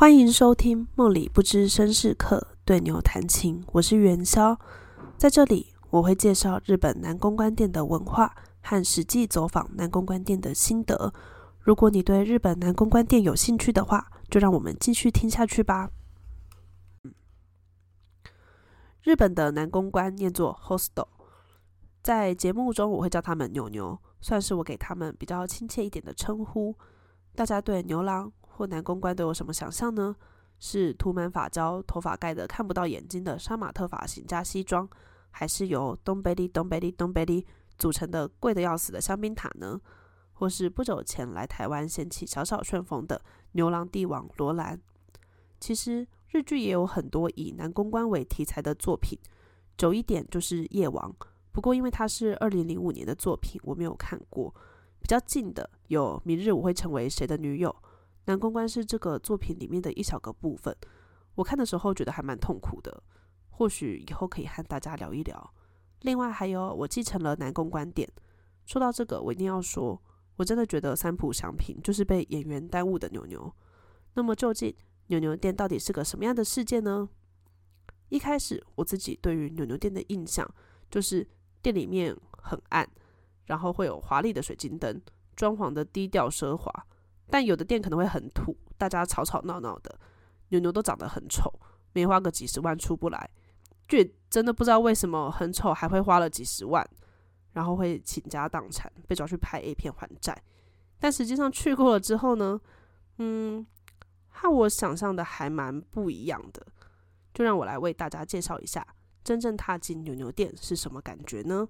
欢迎收听《梦里不知身是客，对牛弹琴》。我是元宵，在这里我会介绍日本南宫关店的文化和实际走访南宫关店的心得。如果你对日本南宫关店有兴趣的话，就让我们继续听下去吧。日本的南宫关念作 hostel，在节目中我会叫他们牛牛，算是我给他们比较亲切一点的称呼。大家对牛郎？或男公关都有什么想象呢？是涂满发胶、头发盖得看不到眼睛的杀马特发型加西装，还是由东北里、东北里、东北里组成的贵得要死的香槟塔呢？或是不久前来台湾掀起小小旋风的牛郎帝王罗兰？其实日剧也有很多以男公关为题材的作品，久一点就是夜王。不过因为它是二零零五年的作品，我没有看过。比较近的有明日我会成为谁的女友。南公关是这个作品里面的一小个部分，我看的时候觉得还蛮痛苦的，或许以后可以和大家聊一聊。另外还有，我继承了南公关点。说到这个，我一定要说，我真的觉得三浦祥平就是被演员耽误的牛牛。那么究竟牛牛店到底是个什么样的世界呢？一开始我自己对于牛牛店的印象就是店里面很暗，然后会有华丽的水晶灯，装潢的低调奢华。但有的店可能会很土，大家吵吵闹闹的，牛牛都长得很丑，没花个几十万出不来，就真的不知道为什么很丑还会花了几十万，然后会倾家荡产，被抓去拍 A 片还债。但实际上去过了之后呢，嗯，和我想象的还蛮不一样的。就让我来为大家介绍一下，真正踏进牛牛店是什么感觉呢？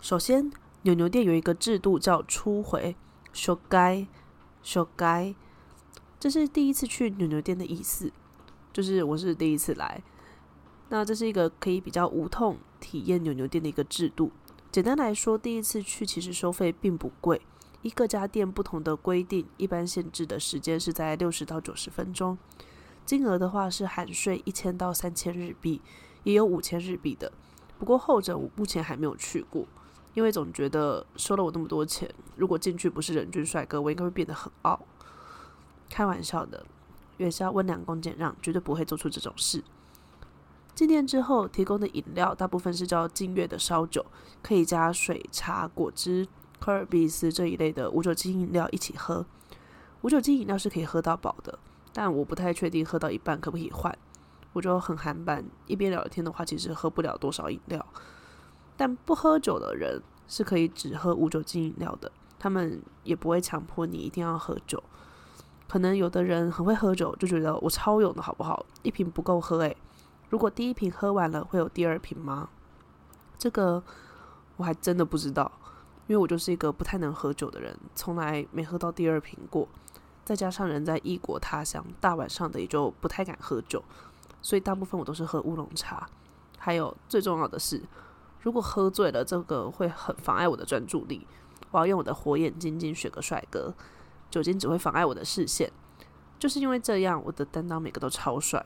首先。牛牛店有一个制度叫初回，修改，修改，这是第一次去牛牛店的意思，就是我是第一次来。那这是一个可以比较无痛体验牛牛店的一个制度。简单来说，第一次去其实收费并不贵，一各家店不同的规定，一般限制的时间是在六十到九十分钟，金额的话是含税一千到三千日币，也有五千日币的，不过后者我目前还没有去过。因为总觉得收了我那么多钱，如果进去不是人均帅哥，我应该会变得很傲。开玩笑的，元宵温良恭俭让，绝对不会做出这种事。进店之后提供的饮料大部分是叫金月的烧酒，可以加水、茶、果汁、科尔比斯这一类的无酒精饮料一起喝。无酒精饮料是可以喝到饱的，但我不太确定喝到一半可不可以换。我就很韩版，一边聊天的话，其实喝不了多少饮料。但不喝酒的人是可以只喝无酒精饮料的，他们也不会强迫你一定要喝酒。可能有的人很会喝酒，就觉得我超勇的好不好？一瓶不够喝诶，如果第一瓶喝完了，会有第二瓶吗？这个我还真的不知道，因为我就是一个不太能喝酒的人，从来没喝到第二瓶过。再加上人在异国他乡，大晚上的也就不太敢喝酒，所以大部分我都是喝乌龙茶。还有最重要的是。如果喝醉了，这个会很妨碍我的专注力。我要用我的火眼金睛选个帅哥，酒精只会妨碍我的视线。就是因为这样，我的担当每个都超帅。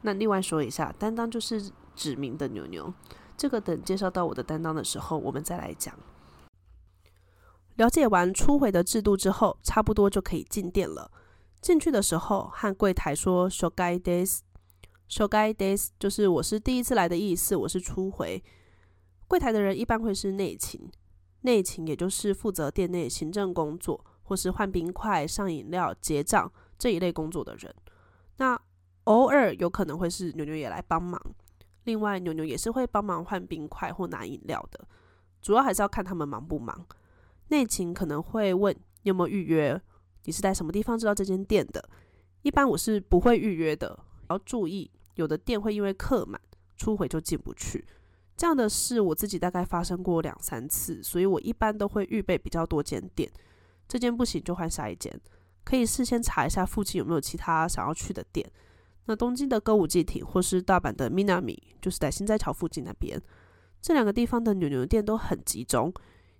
那另外说一下，担当就是指名的牛牛。这个等介绍到我的担当的时候，我们再来讲。了解完初回的制度之后，差不多就可以进店了。进去的时候，和柜台说 “shogai days”，“shogai days” 就是我是第一次来的意思，我是初回。柜台的人一般会是内勤，内勤也就是负责店内行政工作，或是换冰块、上饮料、结账这一类工作的人。那偶尔有可能会是牛牛也来帮忙，另外牛牛也是会帮忙换冰块或拿饮料的，主要还是要看他们忙不忙。内勤可能会问你有没有预约，你是在什么地方知道这间店的？一般我是不会预约的，要注意有的店会因为客满，初回就进不去。这样的事我自己大概发生过两三次，所以我一般都会预备比较多间店，这间不行就换下一间，可以事先查一下附近有没有其他想要去的店。那东京的歌舞伎町或是大阪的 Minami，就是在新斋桥附近那边，这两个地方的牛牛店都很集中，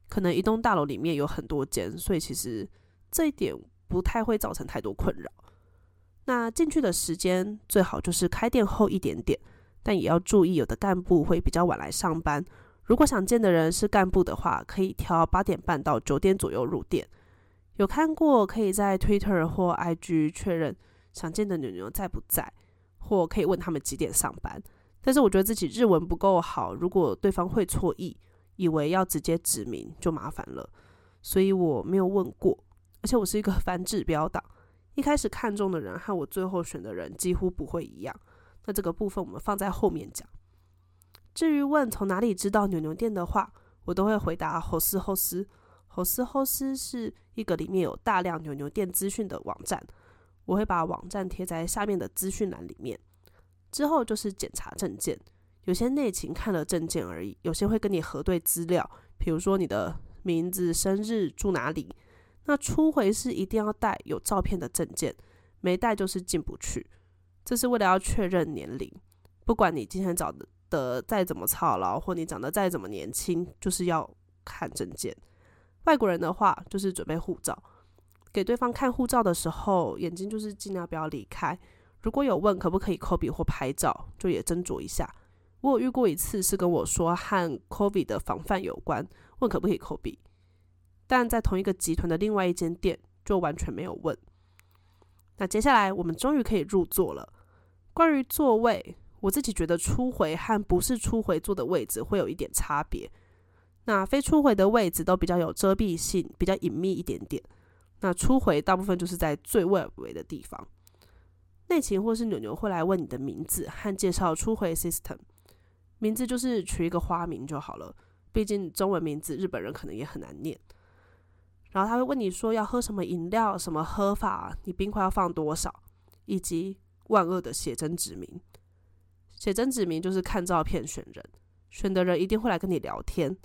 可能一栋大楼里面有很多间，所以其实这一点不太会造成太多困扰。那进去的时间最好就是开店后一点点。但也要注意，有的干部会比较晚来上班。如果想见的人是干部的话，可以挑八点半到九点左右入店。有看过可以在 Twitter 或 IG 确认想见的牛牛在不在，或可以问他们几点上班。但是我觉得自己日文不够好，如果对方会错意，以为要直接指名就麻烦了，所以我没有问过。而且我是一个 反指标党，一开始看中的人和我最后选的人几乎不会一样。那这个部分我们放在后面讲。至于问从哪里知道牛牛店的话，我都会回答侯斯侯斯。侯斯侯斯是一个里面有大量牛牛店资讯的网站，我会把网站贴在下面的资讯栏里面。之后就是检查证件，有些内勤看了证件而已，有些会跟你核对资料，比如说你的名字、生日、住哪里。那初回是一定要带有照片的证件，没带就是进不去。这是为了要确认年龄，不管你今天找的再怎么操劳，或你长得再怎么年轻，就是要看证件。外国人的话就是准备护照，给对方看护照的时候，眼睛就是尽量不要离开。如果有问可不可以 copy 或拍照，就也斟酌一下。我有遇过一次是跟我说和 COVID 的防范有关，问可不可以 copy，但在同一个集团的另外一间店就完全没有问。那接下来我们终于可以入座了。关于座位，我自己觉得初回和不是初回坐的位置会有一点差别。那非初回的位置都比较有遮蔽性，比较隐秘一点点。那初回大部分就是在最外围的地方。内勤或是牛牛会来问你的名字和介绍初回 system，名字就是取一个花名就好了，毕竟中文名字日本人可能也很难念。然后他会问你说要喝什么饮料，什么喝法，你冰块要放多少，以及万恶的写真指名。写真指名就是看照片选人，选的人一定会来跟你聊天，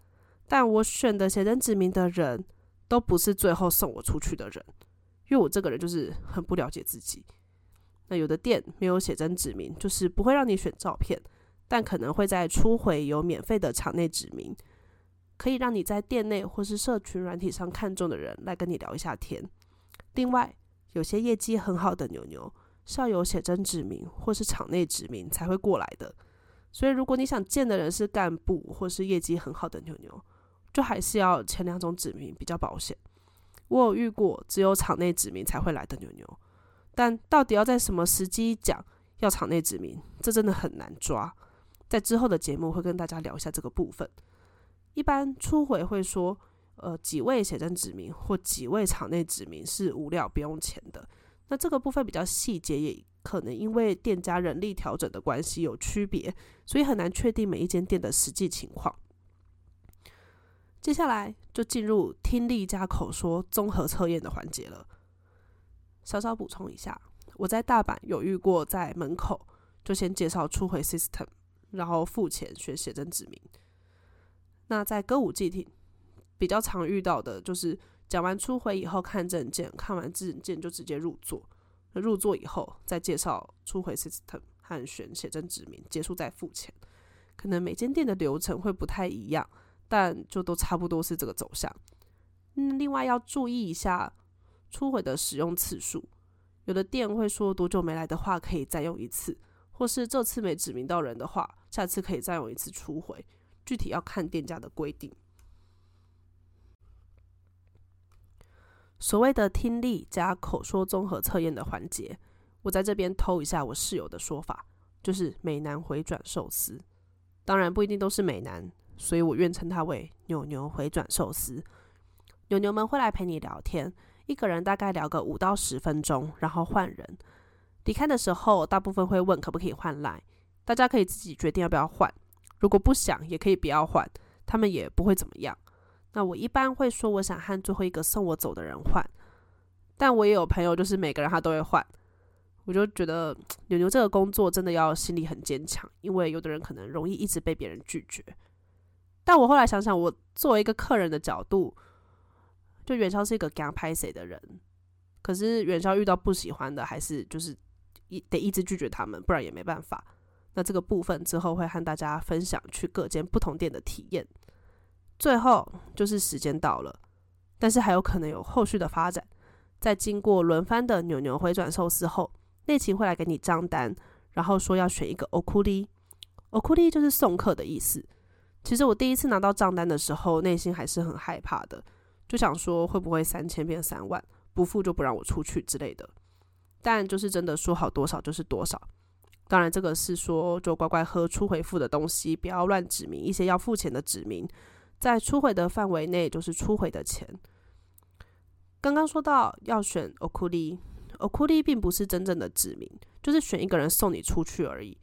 但我选的写真指名的人都不是最后送我出去的人，因为我这个人就是很不了解自己。那有的店没有写真指名，就是不会让你选照片，但可能会在初回有免费的场内指名，可以让你在店内或是社群软体上看中的人来跟你聊一下天。另外，有些业绩很好的牛牛是要有写真指名或是场内指名才会过来的，所以如果你想见的人是干部或是业绩很好的牛牛，就还是要前两种指名比较保险。我有遇过只有场内指名才会来的牛牛。但到底要在什么时机讲要场内指名，这真的很难抓。在之后的节目会跟大家聊一下这个部分。一般初回会说，呃，几位写真指名或几位场内指名是无料不用钱的。那这个部分比较细节，也可能因为店家人力调整的关系有区别，所以很难确定每一间店的实际情况。接下来就进入听力加口说综合测验的环节了。稍稍补充一下，我在大阪有遇过，在门口就先介绍初回 system，然后付钱选写真指名。那在歌舞伎町比较常遇到的就是讲完初回以后看证件，看完证件就直接入座。入座以后再介绍初回 system 和选写真指名，结束再付钱。可能每间店的流程会不太一样，但就都差不多是这个走向。嗯，另外要注意一下。初回的使用次数，有的店会说多久没来的话可以再用一次，或是这次没指名到人的话，下次可以再用一次初回，具体要看店家的规定。所谓的听力加口说综合测验的环节，我在这边偷一下我室友的说法，就是美男回转寿司，当然不一定都是美男，所以我愿称他为牛牛回转寿司。牛牛们会来陪你聊天。一个人大概聊个五到十分钟，然后换人。离开的时候，大部分会问可不可以换来，大家可以自己决定要不要换。如果不想，也可以不要换，他们也不会怎么样。那我一般会说，我想和最后一个送我走的人换。但我也有朋友，就是每个人他都会换。我就觉得牛牛这个工作真的要心里很坚强，因为有的人可能容易一直被别人拒绝。但我后来想想，我作为一个客人的角度。就元宵是一个敢拍谁的人，可是元宵遇到不喜欢的，还是就是一得一直拒绝他们，不然也没办法。那这个部分之后会和大家分享去各间不同店的体验。最后就是时间到了，但是还有可能有后续的发展。在经过轮番的扭扭回转寿司后，内勤会来给你账单，然后说要选一个 okuri，okuri 就是送客的意思。其实我第一次拿到账单的时候，内心还是很害怕的。就想说会不会三千变三万，不付就不让我出去之类的。但就是真的说好多少就是多少。当然，这个是说就乖乖喝出回复的东西，不要乱指明一些要付钱的指明，在初回的范围内就是初回的钱。刚刚说到要选 okuli，okuli 并不是真正的指明，就是选一个人送你出去而已。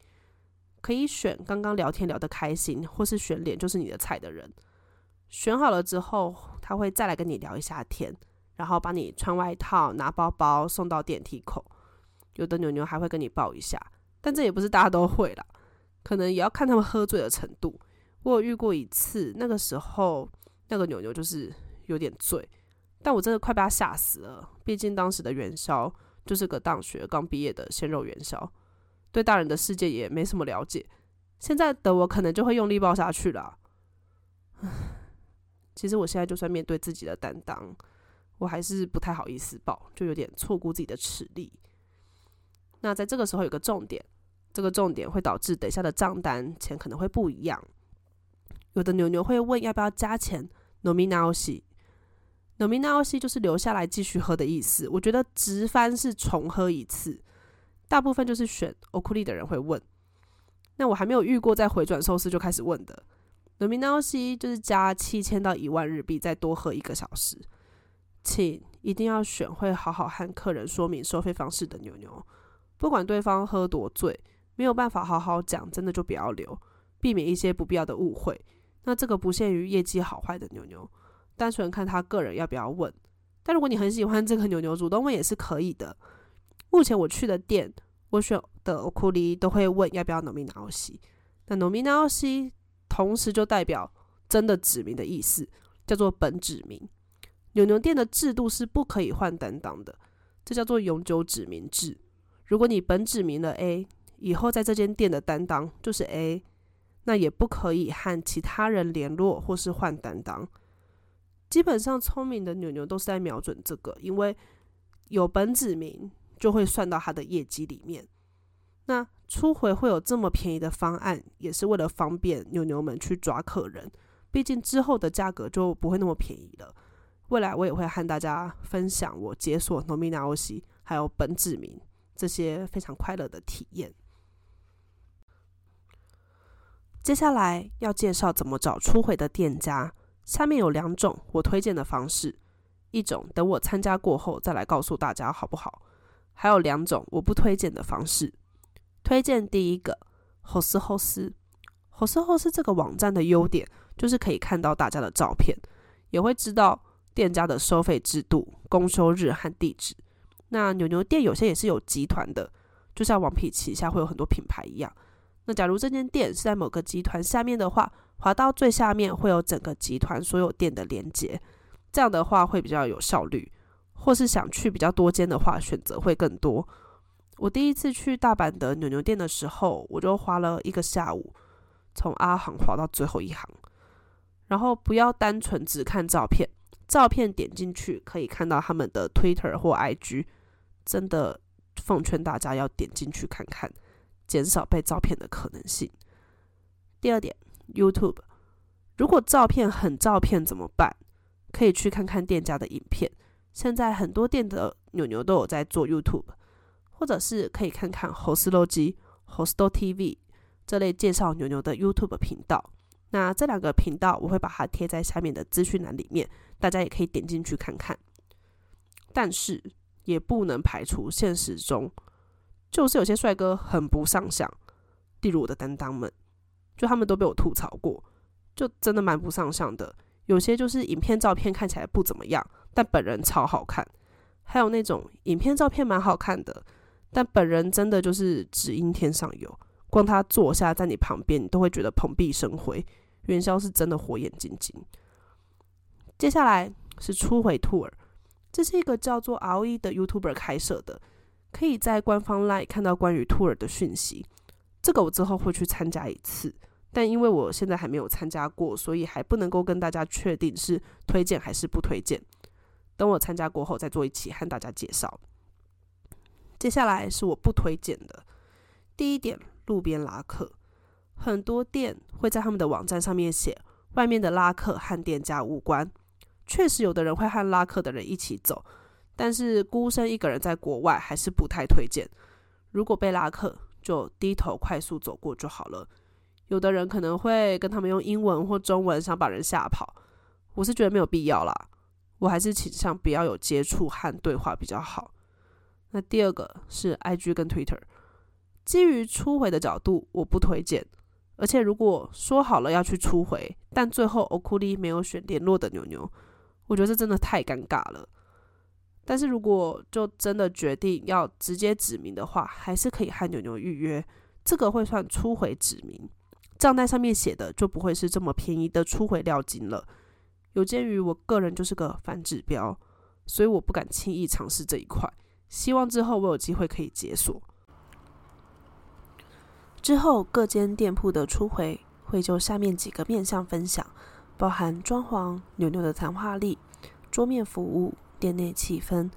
可以选刚刚聊天聊得开心，或是选脸就是你的菜的人。选好了之后，他会再来跟你聊一下天，然后帮你穿外套、拿包包送到电梯口。有的牛牛还会跟你抱一下。但这也不是大家都会啦，可能也要看他们喝醉的程度。我有遇过一次，那个时候那个牛牛就是有点醉，但我真的快被他吓死了。毕竟当时的元宵就是个大学刚毕业的鲜肉元宵，对大人的世界也没什么了解。现在的我可能就会用力抱下去了。其实我现在就算面对自己的担当，我还是不太好意思抱，就有点错估自己的实力。那在这个时候有个重点，这个重点会导致等下的账单钱可能会不一样。有的牛牛会问要不要加钱，nominaoshi，nominaoshi 就是留下来继续喝的意思。我觉得直翻是重喝一次，大部分就是选 okuli 的人会问。那我还没有遇过在回转寿司就开始问的，nominaoshi 就是加七千到一万日币再多喝一个小时，请一定要选会好好和客人说明收费方式的牛牛。不管对方喝多醉，没有办法好好讲，真的就不要留，避免一些不必要的误会。那这个不限于业绩好坏的牛牛，单纯看他个人要不要问。但如果你很喜欢这个牛牛，主动问也是可以的。目前我去的店，我选的欧库里都会问要不要 nominaoshi。那 nominaoshi 同时就代表真的指名的意思，叫做本指名。牛牛店的制度是不可以换担当的，这叫做永久指名制。如果你本指明了 A，以后在这间店的担当就是 A，那也不可以和其他人联络或是换担当。基本上聪明的牛牛都是在瞄准这个，因为有本指明就会算到他的业绩里面。那初回会有这么便宜的方案，也是为了方便牛牛们去抓客人。毕竟之后的价格就不会那么便宜了。未来我也会和大家分享我解锁 nominaoshi 还有本指明。这些非常快乐的体验。接下来要介绍怎么找初回的店家。下面有两种我推荐的方式，一种等我参加过后再来告诉大家好不好？还有两种我不推荐的方式。推荐第一个，后斯后斯，后斯后斯这个网站的优点就是可以看到大家的照片，也会知道店家的收费制度、公休日和地址。那牛牛店有些也是有集团的，就像王皮旗下会有很多品牌一样。那假如这间店是在某个集团下面的话，滑到最下面会有整个集团所有店的连接，这样的话会比较有效率。或是想去比较多间的话，选择会更多。我第一次去大阪的牛牛店的时候，我就花了一个下午，从阿行滑到最后一行。然后不要单纯只看照片，照片点进去可以看到他们的 Twitter 或 IG。真的奉劝大家要点进去看看，减少被照片的可能性。第二点，YouTube，如果照片很照片怎么办？可以去看看店家的影片。现在很多店的牛牛都有在做 YouTube，或者是可以看看 Hostlo 机、Hostlo TV 这类介绍牛牛的 YouTube 频道。那这两个频道我会把它贴在下面的资讯栏里面，大家也可以点进去看看。但是。也不能排除现实中，就是有些帅哥很不上相，例如我的担当们，就他们都被我吐槽过，就真的蛮不上相的。有些就是影片照片看起来不怎么样，但本人超好看；还有那种影片照片蛮好看的，但本人真的就是只因天上有，光他坐下在你旁边，你都会觉得蓬荜生辉。元宵是真的火眼金睛。接下来是初回 tour。这是一个叫做 RE 的 YouTuber 开设的，可以在官方 LINE 看到关于 tour 的讯息。这个我之后会去参加一次，但因为我现在还没有参加过，所以还不能够跟大家确定是推荐还是不推荐。等我参加过后再做一期和大家介绍。接下来是我不推荐的。第一点，路边拉客，很多店会在他们的网站上面写外面的拉客和店家无关。确实有的人会和拉客的人一起走，但是孤身一个人在国外还是不太推荐。如果被拉客，就低头快速走过就好了。有的人可能会跟他们用英文或中文，想把人吓跑。我是觉得没有必要啦，我还是倾向不要有接触和对话比较好。那第二个是 IG 跟 Twitter，基于初回的角度，我不推荐。而且如果说好了要去初回，但最后欧库利没有选联络的牛牛，我觉得这真的太尴尬了。但是如果就真的决定要直接指名的话，还是可以和牛牛预约，这个会算初回指名，账单上面写的就不会是这么便宜的初回料金了。有鉴于我个人就是个反指标，所以我不敢轻易尝试这一块。希望之后我有机会可以解锁。之后各间店铺的初回会就下面几个面向分享，包含装潢、牛牛的谈话力、桌面服务、店内气氛。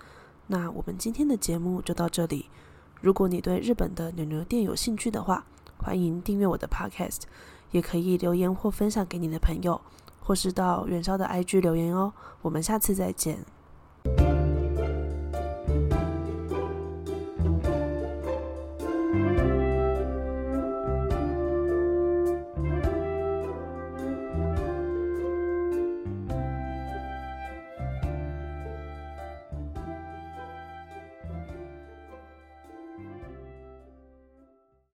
那我们今天的节目就到这里。如果你对日本的牛牛店有兴趣的话，欢迎订阅我的 Podcast，也可以留言或分享给你的朋友。或是到元宵的 IG 留言哦，我们下次再见。